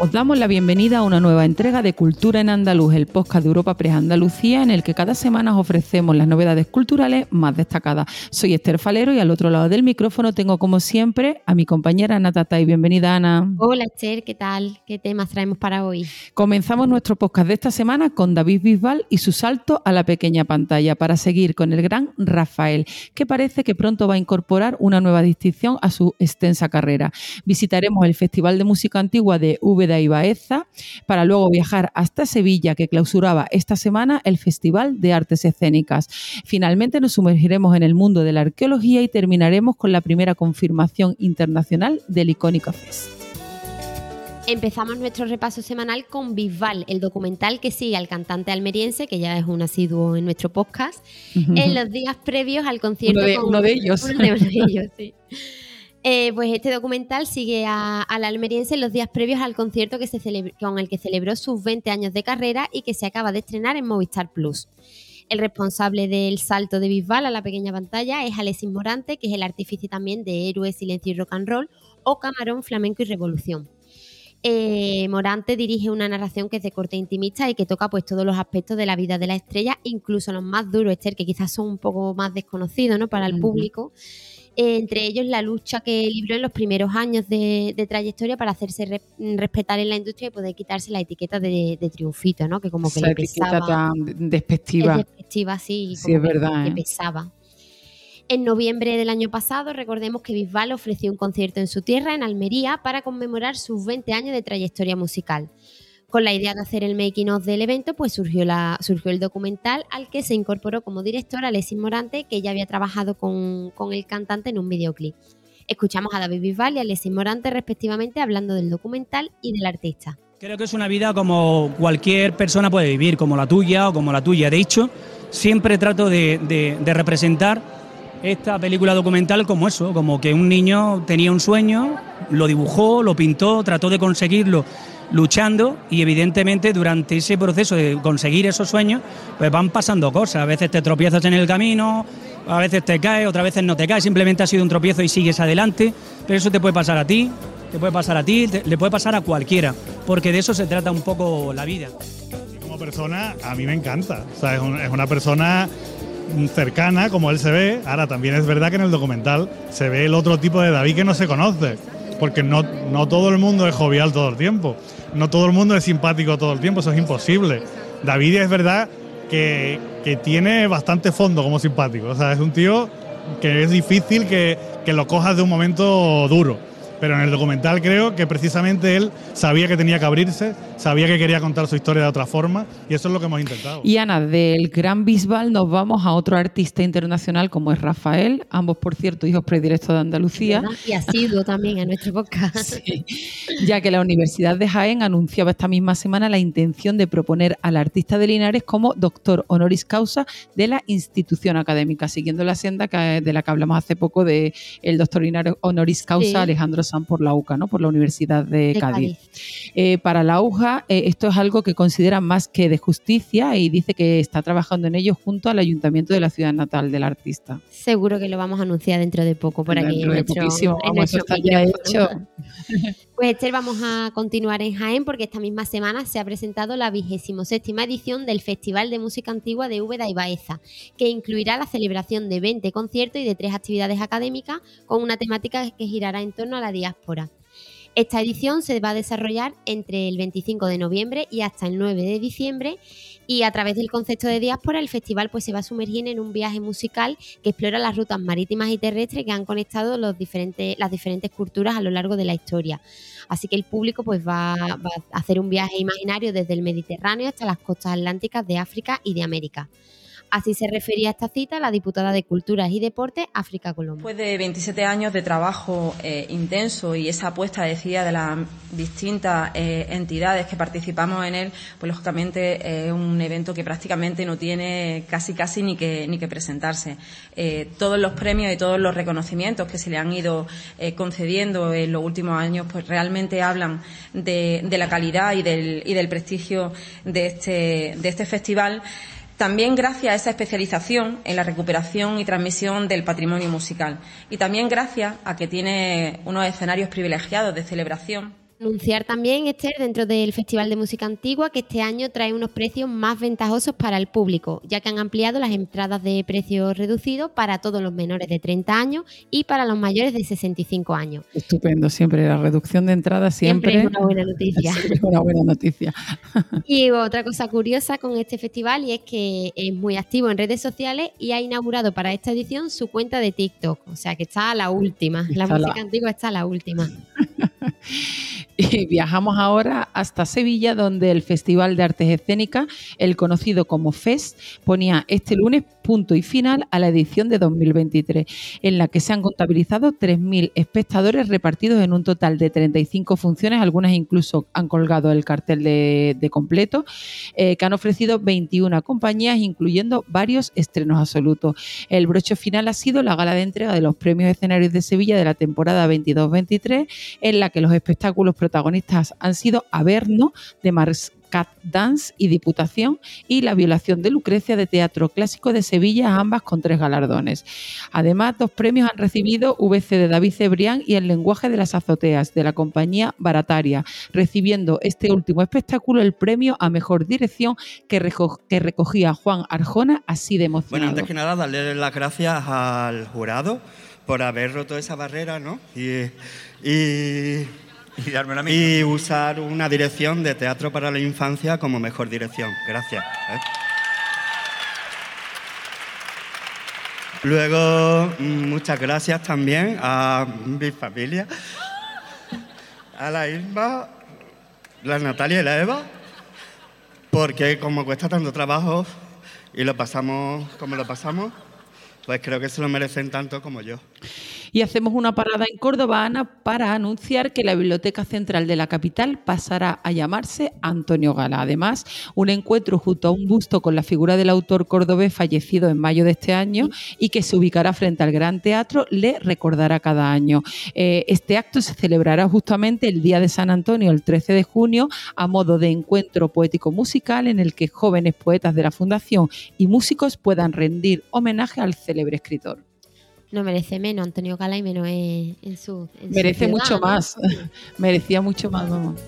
Os damos la bienvenida a una nueva entrega de Cultura en Andaluz, el podcast de Europa Press Andalucía, en el que cada semana os ofrecemos las novedades culturales más destacadas. Soy Esther Falero y al otro lado del micrófono tengo, como siempre, a mi compañera Ana Tatay. Bienvenida, Ana. Hola, Esther, ¿qué tal? ¿Qué temas traemos para hoy? Comenzamos nuestro podcast de esta semana con David Bisbal y su salto a la pequeña pantalla para seguir con el gran Rafael, que parece que pronto va a incorporar una nueva distinción a su extensa carrera. Visitaremos el Festival de Música Antigua de V y Baeza, para luego viajar hasta Sevilla, que clausuraba esta semana el Festival de Artes Escénicas. Finalmente nos sumergiremos en el mundo de la arqueología y terminaremos con la primera confirmación internacional del icónico Fest. Empezamos nuestro repaso semanal con Bisbal, el documental que sigue al cantante almeriense, que ya es un asiduo en nuestro podcast, en los días previos al concierto. Uno de, ellos. Uno de ellos, sí. Eh, pues este documental sigue al almeriense en los días previos al concierto que se con el que celebró sus 20 años de carrera y que se acaba de estrenar en Movistar Plus. El responsable del salto de Bisbal a la pequeña pantalla es Alexis Morante, que es el artífice también de Héroe, Silencio y Rock and Roll o Camarón, Flamenco y Revolución. Eh, Morante dirige una narración que es de corte intimista y que toca pues todos los aspectos de la vida de la estrella, incluso los más duros, Esther, que quizás son un poco más desconocidos ¿no? para el público entre ellos la lucha que libró en los primeros años de, trayectoria para hacerse respetar en la industria y poder quitarse la etiqueta de, triunfito, ¿no? Que como que le pesaba. tan despectiva. Es despectiva, sí, sí es verdad, ¿eh? pesaba. En noviembre del año pasado, recordemos que Bisbal ofreció un concierto en su tierra, en Almería, para conmemorar sus 20 años de trayectoria musical. Con la idea de hacer el making of del evento, pues surgió, la, surgió el documental al que se incorporó como director Alexis Morante, que ya había trabajado con, el cantante en un videoclip. Escuchamos a David Bisbal y a Alexis Morante respectivamente hablando del documental y del artista. Creo que es una vida como cualquier persona puede vivir, como la tuya o como la tuya. De hecho, siempre trato de representar esta película documental como eso, como que un niño tenía un sueño, lo dibujó, lo pintó, trató de conseguirlo luchando y evidentemente durante ese proceso de conseguir esos sueños, pues van pasando cosas. A veces te tropiezas en el camino, a veces te caes, otras veces no te caes, simplemente ha sido un tropiezo y sigues adelante, pero eso te puede pasar a ti, te puede pasar a ti, le puede pasar a cualquiera, porque de eso se trata un poco la vida. Como persona, a mí me encanta, o sea, es, es una persona cercana, como él se ve. Ahora también es verdad que en el documental se ve el otro tipo de David que no se conoce, porque no, no todo el mundo es jovial todo el tiempo no todo el mundo es simpático todo el tiempo, eso es imposible. David es verdad que, tiene bastante fondo como simpático, o sea, es un tío que es difícil que, que lo cojas de un momento duro pero en el documental creo que precisamente él sabía que tenía que abrirse, sabía que quería contar su historia de otra forma y eso es lo que hemos intentado. Y Ana, del Gran Bisbal nos vamos a otro artista internacional como es Rafael, ambos por cierto hijos predilectos de Andalucía. Y ha sido también en nuestro podcast. ya que la Universidad de Jaén anunciaba esta misma semana la intención de proponer al artista de Linares como doctor honoris causa de la institución académica, siguiendo la senda de la que hablamos hace poco de el doctor honoris causa Alejandro por la UCA, ¿no? por la Universidad de, Cádiz. Eh, para la UJA eh, esto es algo que considera más que de justicia y dice que está trabajando en ello junto al ayuntamiento de la ciudad natal del artista. Seguro que lo vamos a anunciar dentro de poco por aquí. Dentro de poquísimo, vamos, está ya hecho. Pues Esther, vamos a continuar en Jaén porque esta misma semana se ha presentado la vigésimo séptima edición del Festival de Música Antigua de Úbeda y Baeza, que incluirá la celebración de 20 conciertos y de tres actividades académicas con una temática que girará en torno a la diáspora. Esta edición se va a desarrollar entre el 25 de noviembre y hasta el 9 de diciembre y a través del concepto de diáspora el festival pues se va a sumergir en un viaje musical que explora las rutas marítimas y terrestres que han conectado las diferentes culturas a lo largo de la historia. Así que el público pues va a hacer un viaje imaginario desde el Mediterráneo hasta las costas atlánticas de África y de América. Así se refería esta cita la diputada de Culturas y Deportes, África Colombia. Después de 27 años de trabajo eh, intenso y esa apuesta, decía, de las distintas eh, entidades que participamos en él, pues lógicamente es un evento que prácticamente no tiene casi casi ni que, ni que presentarse. Eh, todos los premios y todos los reconocimientos que se le han ido concediendo en los últimos años, pues realmente hablan de, de la calidad y del, y del prestigio de este, de este festival También gracias a esa especialización en la recuperación y transmisión del patrimonio musical. Y también gracias a que tiene unos escenarios privilegiados de celebración Anunciar también, Esther, dentro del Festival de Música Antigua, que este año trae unos precios más ventajosos para el público, ya que han ampliado las entradas de precios reducidos para todos los menores de 30 años y para los mayores de 65 años. Estupendo, siempre la reducción de entradas siempre, siempre es una buena noticia. Es una buena noticia. y otra cosa curiosa con este festival y es que es muy activo en redes sociales y ha inaugurado para esta edición su cuenta de TikTok, o sea que está a la última. la música antigua está a la última. Y viajamos ahora hasta Sevilla, donde el Festival de Artes Escénicas, el conocido como FEST, ponía este lunes punto y final a la edición de 2023, en la que se han contabilizado 3.000 espectadores repartidos en un total de 35 funciones, algunas incluso han colgado el cartel de, completo, eh, que han ofrecido 21 compañías, incluyendo varios estrenos absolutos. El broche final ha sido la gala de entrega de los premios escenarios de Sevilla de la temporada 22-23, en la que los espectáculos protagonistas han sido Averno, de Mars Cat Dance y Diputación y La violación de Lucrecia de Teatro Clásico de Sevilla, ambas con tres galardones. Además, dos premios han recibido VC de David Cebrián y El lenguaje de las azoteas de la compañía Barataria, recibiendo este último espectáculo el premio a mejor dirección que, recogía Juan Arjona, así de emocionado. Bueno, antes que nada, darle las gracias al jurado por haber roto esa barrera, ¿no? y y, usar una dirección de teatro para la infancia como mejor dirección. Gracias. ¿eh? Luego, muchas gracias también a mi familia, a la Irma, la Natalia y la Eva, porque como cuesta tanto trabajo y lo pasamos como lo pasamos, pues creo que se lo merecen tanto como yo. Y hacemos una parada en Córdoba, Ana, para anunciar que la Biblioteca Central de la capital pasará a llamarse Antonio Gala. Además, un encuentro junto a un busto con la figura del autor cordobés fallecido en mayo de este año y que se ubicará frente al Gran Teatro le recordará cada año. Eh, este acto se celebrará justamente el día de San Antonio, el 13 de junio, a modo de encuentro poético musical en el que jóvenes poetas de la Fundación y músicos puedan rendir homenaje al célebre escritor no merece menos Antonio Gala y menos en, su. Merece mucho más. Merecía mucho más, vamos.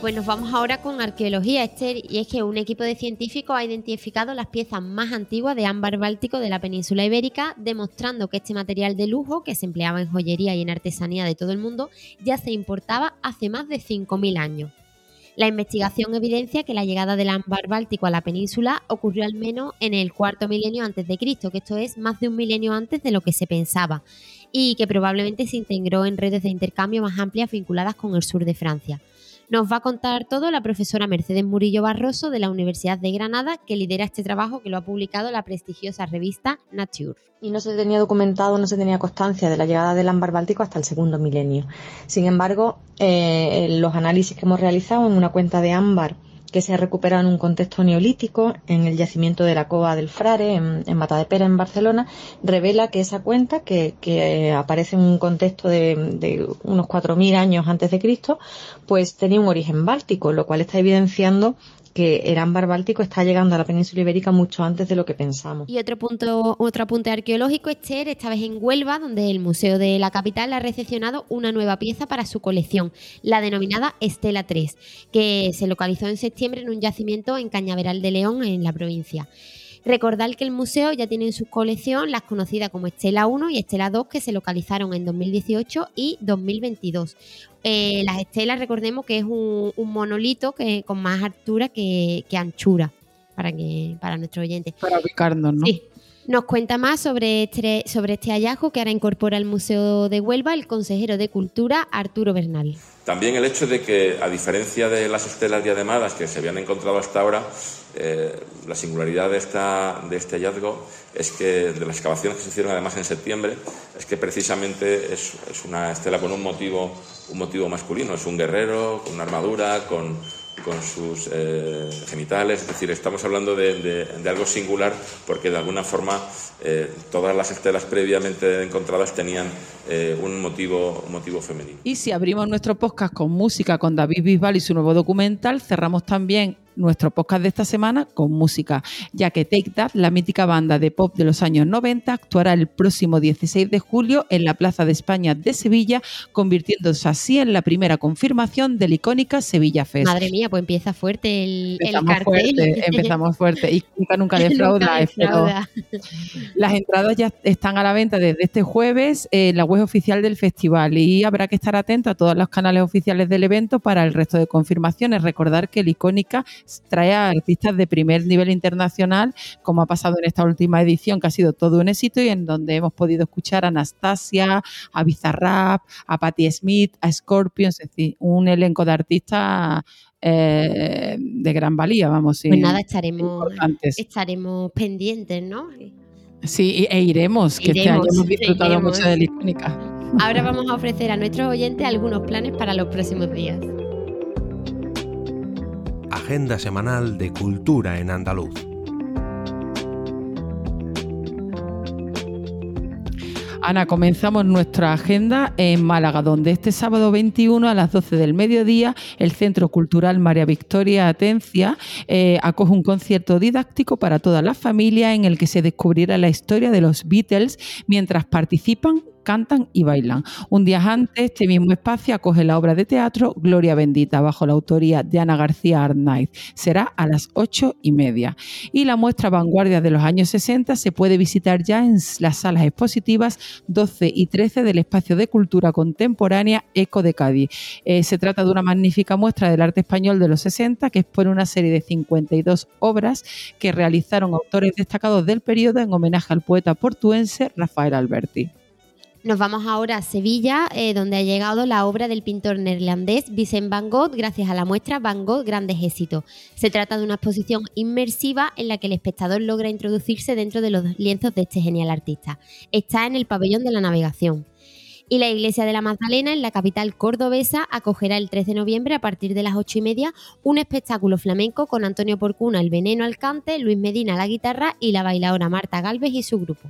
Pues nos vamos ahora con arqueología, Esther, y es que un equipo de científicos ha identificado las piezas más antiguas de ámbar báltico de la península ibérica, demostrando que este material de lujo, que se empleaba en joyería y en artesanía de todo el mundo, ya se importaba hace más de 5.000 años. La investigación evidencia que la llegada del ámbar báltico a la península ocurrió al menos en el cuarto milenio antes de Cristo, que esto es más de un milenio antes de lo que se pensaba, y que probablemente se integró en redes de intercambio más amplias vinculadas con el sur de Francia. Nos va a contar todo la profesora Mercedes Murillo Barroso de la Universidad de Granada, que lidera este trabajo que lo ha publicado la prestigiosa revista Nature. Y no se tenía documentado, no se tenía constancia de la llegada del ámbar báltico hasta el segundo milenio. Sin embargo, eh, los análisis que hemos realizado en una cuenta de ámbar que se ha recuperado en un contexto neolítico en el yacimiento de la Cova del Frare, en, en Matadepera, en Barcelona, revela que esa cuenta, que, aparece en un contexto de, de unos 4.000 años antes de Cristo, pues tenía un origen báltico, lo cual está evidenciando que el ámbar está llegando a la península ibérica mucho antes de lo que pensamos. Y otro punto, otro apunte arqueológico, Esther, esta vez en Huelva, donde el Museo de la Capital ha recepcionado una nueva pieza para su colección, la denominada Estela 3, que se localizó en septiembre en un yacimiento en Cañaveral de León, en la provincia. Recordar que el museo ya tiene en su colección las conocidas como Estela 1 y Estela 2 que se localizaron en 2018 y 2022. Eh, las estelas, recordemos que es un, monolito que, con más altura que, anchura para, que, para nuestros oyentes. Para ubicarnos, ¿no? Sí. Nos cuenta más sobre este, sobre este hallazgo que ahora incorpora el Museo de Huelva el consejero de Cultura Arturo Bernal. También el hecho de que, a diferencia de las estelas diademadas que se habían encontrado hasta ahora, eh, la singularidad de, esta, de este hallazgo es que, de las excavaciones que se hicieron además en septiembre, es que precisamente es, es una estela con un motivo, un motivo masculino, es un guerrero, con una armadura, con con sus eh, genitales, es decir, estamos hablando de, algo singular porque de alguna forma eh, todas las estelas previamente encontradas tenían eh, un, motivo, motivo femenino. Y si abrimos nuestro podcast con música con David Bisbal y su nuevo documental, cerramos también nuestro podcast de esta semana con música, ya que Take That, la mítica banda de pop de los años 90, actuará el próximo 16 de julio en la Plaza de España de Sevilla, convirtiéndose así en la primera confirmación de la icónica Sevilla Fest. Madre mía, pues empieza fuerte el, empezamos cartel. Fuerte, empezamos fuerte y nunca, nunca defrauda. defrauda. Las entradas ya están a la venta desde este jueves en la web oficial del festival y habrá que estar atento a todos los canales oficiales del evento para el resto de confirmaciones. Recordar que la icónica trae a artistas de primer nivel internacional, como ha pasado en esta última edición, que ha sido todo un éxito y en donde hemos podido escuchar a Anastasia, a Bizarrap, a Patti Smith, a Scorpion, es decir, un elenco de artistas eh, de gran valía, vamos. Pues nada, estaremos, estaremos pendientes, ¿no? Sí, e iremos, que este año hemos disfrutado mucho de la icónica. Ahora vamos a ofrecer a nuestros oyentes algunos planes para los próximos días. Agenda semanal de cultura en andaluz. Ana, comenzamos nuestra agenda en Málaga, donde este sábado 21 a las 12 del mediodía el Centro Cultural María Victoria Atencia eh, acoge un concierto didáctico para toda la familia en el que se descubrirá la historia de los Beatles mientras participan cantan y bailan. Un día antes, este mismo espacio acoge la obra de teatro Gloria Bendita, bajo la autoría de Ana García Arnaiz. Será a las ocho y media. Y la muestra Vanguardia de los años 60 se puede visitar ya en las salas expositivas 12 y 13 del espacio de cultura contemporánea Eco de Cádiz. Eh, se trata de una magnífica muestra del arte español de los 60 que expone una serie de 52 obras que realizaron autores destacados del periodo en homenaje al poeta portuense Rafael Alberti. Nos vamos ahora a Sevilla, eh, donde ha llegado la obra del pintor neerlandés Vincent van Gogh gracias a la muestra Van Gogh Grandes Éxitos. Se trata de una exposición inmersiva en la que el espectador logra introducirse dentro de los lienzos de este genial artista. Está en el pabellón de la navegación. Y la Iglesia de la Magdalena, en la capital cordobesa, acogerá el 13 de noviembre a partir de las 8 y media un espectáculo flamenco con Antonio Porcuna, el veneno al cante, Luis Medina la guitarra y la bailadora Marta Galvez y su grupo.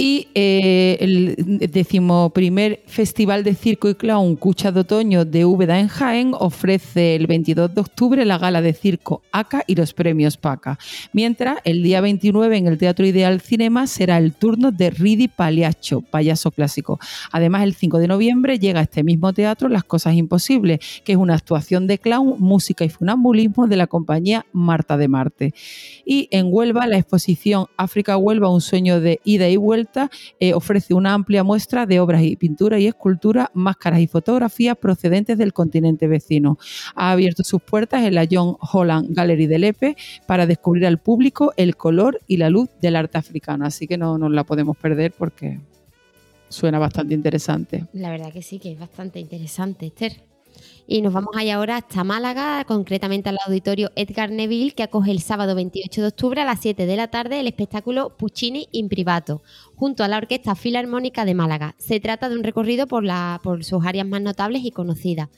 Y eh, el decimoprimer Festival de Circo y Clown Cucha de Otoño de Úbeda en Jaén ofrece el 22 de octubre la gala de circo ACA y los premios PACA. Mientras, el día 29 en el Teatro Ideal Cinema será el turno de Ridi Paliacho, payaso clásico. Además, el 5 de noviembre llega a este mismo teatro Las Cosas Imposibles, que es una actuación de clown, música y funambulismo de la compañía Marta de Marte. Y en Huelva, la exposición África Huelva, un sueño de ida y vuelta eh, ofrece una amplia muestra de obras y pintura y escultura, máscaras y fotografías procedentes del continente vecino. Ha abierto sus puertas en la John Holland Gallery de Lepe para descubrir al público el color y la luz del arte africano. Así que no nos la podemos perder porque suena bastante interesante. La verdad que sí, que es bastante interesante, Esther. Y nos vamos allá ahora hasta Málaga, concretamente al auditorio Edgar Neville, que acoge el sábado 28 de octubre a las 7 de la tarde el espectáculo Puccini in Privato, junto a la Orquesta Filarmónica de Málaga. Se trata de un recorrido por, la, por sus áreas más notables y conocidas.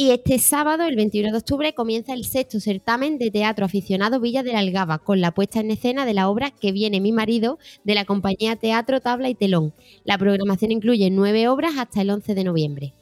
Y este sábado, el 21 de octubre, comienza el sexto certamen de teatro aficionado Villa de la Algaba, con la puesta en escena de la obra Que viene mi marido, de la compañía Teatro Tabla y Telón. La programación incluye nueve obras hasta el 11 de noviembre.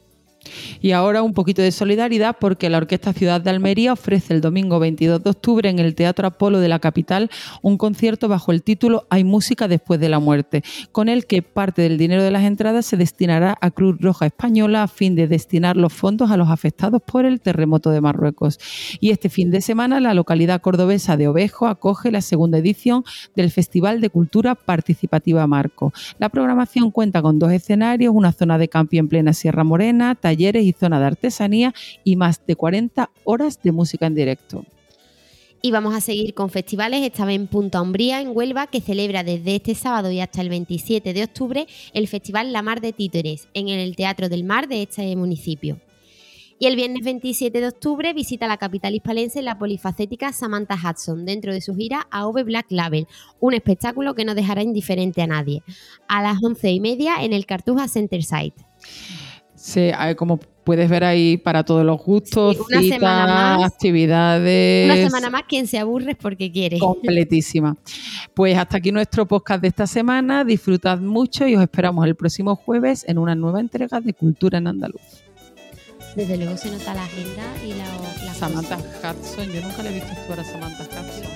Y ahora un poquito de solidaridad porque la Orquesta Ciudad de Almería ofrece el domingo 22 de octubre en el Teatro Apolo de la capital un concierto bajo el título Hay música después de la muerte, con el que parte del dinero de las entradas se destinará a Cruz Roja Española a fin de destinar los fondos a los afectados por el terremoto de Marruecos. Y este fin de semana la localidad cordobesa de Ovejo acoge la segunda edición del Festival de Cultura Participativa Marco. La programación cuenta con dos escenarios, una zona de campi en plena Sierra Morena, y zona de artesanía y más de 40 horas de música en directo. Y vamos a seguir con festivales, esta vez en Punta Umbría, en Huelva, que celebra desde este sábado y hasta el 27 de octubre el Festival La Mar de Títeres, en el Teatro del Mar de este municipio. Y el viernes 27 de octubre visita la capital hispalense la polifacética Samantha Hudson dentro de su gira AV Black Label, un espectáculo que no dejará indiferente a nadie. A las once y media en el Cartuja Center Site. Sí, como puedes ver ahí para todos los gustos, actividades. Una semana más, quien se aburre es porque quiere. Completísima. Pues hasta aquí nuestro podcast de esta semana. Disfrutad mucho y os esperamos el próximo jueves en una nueva entrega de Cultura en Andaluz. Desde luego se nota la agenda y la, la Samantha Hudson, yo nunca la he visto actuar a Samantha Hudson.